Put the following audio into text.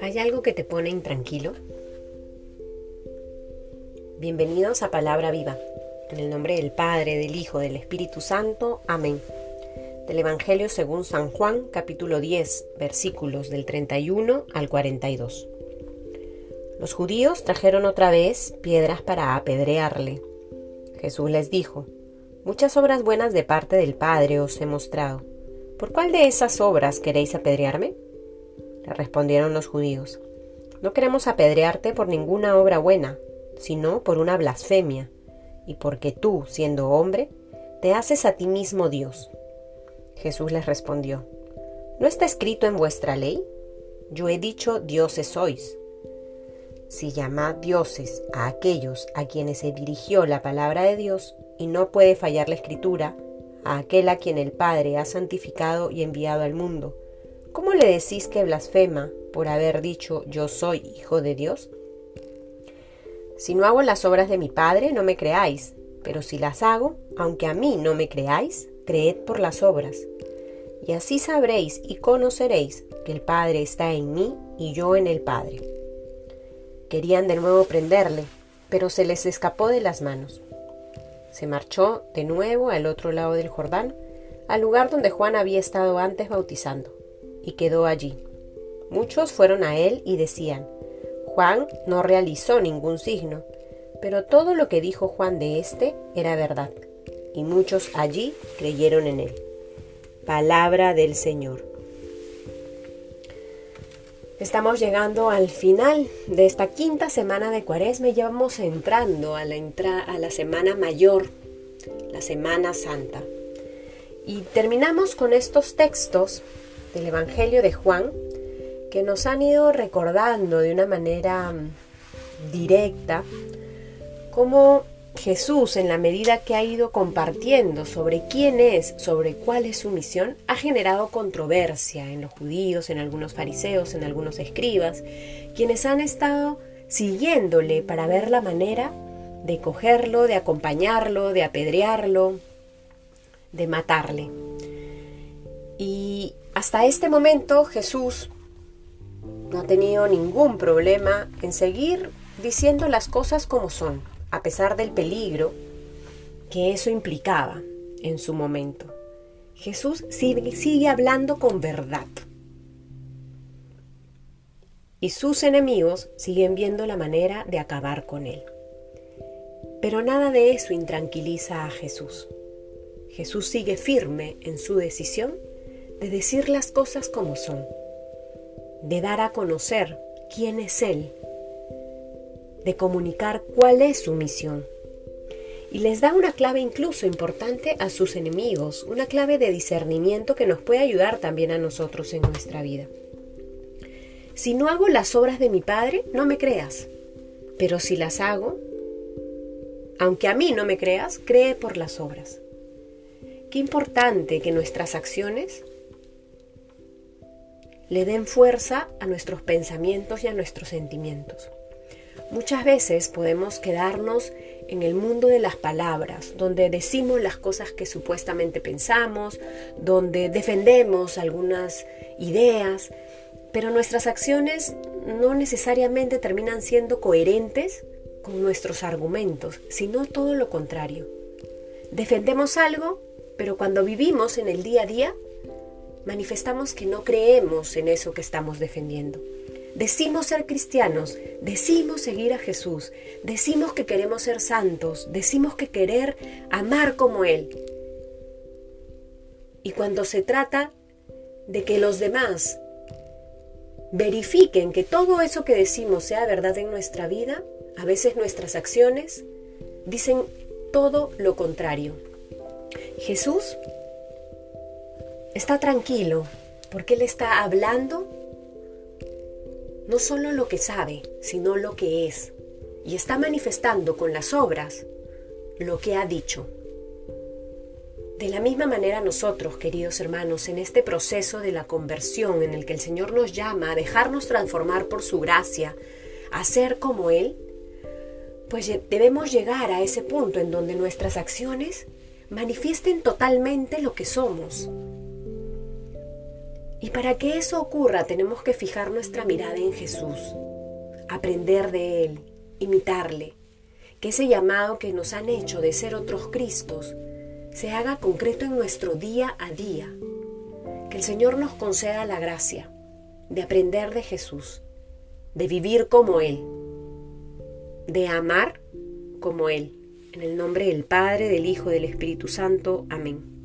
¿Hay algo que te pone intranquilo? Bienvenidos a Palabra Viva, en el nombre del Padre, del Hijo, del Espíritu Santo. Amén. Del Evangelio según San Juan, capítulo 10, versículos del 31 al 42. Los judíos trajeron otra vez piedras para apedrearle. Jesús les dijo, Muchas obras buenas de parte del Padre os he mostrado. ¿Por cuál de esas obras queréis apedrearme? Le respondieron los judíos, No queremos apedrearte por ninguna obra buena, sino por una blasfemia, y porque tú, siendo hombre, te haces a ti mismo Dios. Jesús les respondió, ¿No está escrito en vuestra ley? Yo he dicho dioses sois. Si llamad dioses a aquellos a quienes se dirigió la palabra de Dios, y no puede fallar la escritura, a aquel a quien el Padre ha santificado y enviado al mundo, ¿Cómo le decís que blasfema por haber dicho yo soy hijo de Dios? Si no hago las obras de mi Padre, no me creáis, pero si las hago, aunque a mí no me creáis, creed por las obras. Y así sabréis y conoceréis que el Padre está en mí y yo en el Padre. Querían de nuevo prenderle, pero se les escapó de las manos. Se marchó de nuevo al otro lado del Jordán, al lugar donde Juan había estado antes bautizando y quedó allí. Muchos fueron a él y decían, Juan no realizó ningún signo, pero todo lo que dijo Juan de éste era verdad, y muchos allí creyeron en él. Palabra del Señor. Estamos llegando al final de esta quinta semana de Cuaresma y ya vamos entrando a la, a la semana mayor, la Semana Santa. Y terminamos con estos textos del Evangelio de Juan que nos han ido recordando de una manera mm, directa cómo Jesús, en la medida que ha ido compartiendo sobre quién es, sobre cuál es su misión, ha generado controversia en los judíos, en algunos fariseos, en algunos escribas, quienes han estado siguiéndole para ver la manera de cogerlo, de acompañarlo, de apedrearlo, de matarle. Y hasta este momento Jesús no ha tenido ningún problema en seguir diciendo las cosas como son, a pesar del peligro que eso implicaba en su momento. Jesús sigue, hablando con verdad. Y sus enemigos siguen viendo la manera de acabar con él. Pero nada de eso intranquiliza a Jesús. Jesús sigue firme en su decisión de decir las cosas como son, de dar a conocer quién es Él, de comunicar cuál es su misión. Y les da una clave incluso importante a sus enemigos, una clave de discernimiento que nos puede ayudar también a nosotros en nuestra vida. Si no hago las obras de mi Padre, no me creas, pero si las hago, aunque a mí no me creas, cree por las obras. Qué importante que nuestras acciones le den fuerza a nuestros pensamientos y a nuestros sentimientos. Muchas veces podemos quedarnos en el mundo de las palabras, donde decimos las cosas que supuestamente pensamos, donde defendemos algunas ideas, pero nuestras acciones no necesariamente terminan siendo coherentes con nuestros argumentos, sino todo lo contrario. Defendemos algo, pero cuando vivimos en el día a día manifestamos que no creemos en eso que estamos defendiendo. Decimos ser cristianos, decimos seguir a Jesús, decimos que queremos ser santos, decimos que querer amar como Él. Y cuando se trata de que los demás verifiquen que todo eso que decimos sea verdad en nuestra vida, a veces nuestras acciones dicen todo lo contrario. Jesús está tranquilo porque Él está hablando no solo lo que sabe, sino lo que es. Y está manifestando con las obras lo que ha dicho. De la misma manera nosotros, queridos hermanos, en este proceso de la conversión en el que el Señor nos llama a dejarnos transformar por su gracia, a ser como Él, pues debemos llegar a ese punto en donde nuestras acciones manifiesten totalmente lo que somos. Y para que eso ocurra tenemos que fijar nuestra mirada en Jesús, aprender de Él, imitarle, que ese llamado que nos han hecho de ser otros Cristos se haga concreto en nuestro día a día. Que el Señor nos conceda la gracia de aprender de Jesús, de vivir como Él, de amar como Él. En el nombre del Padre, del Hijo y del Espíritu Santo. Amén.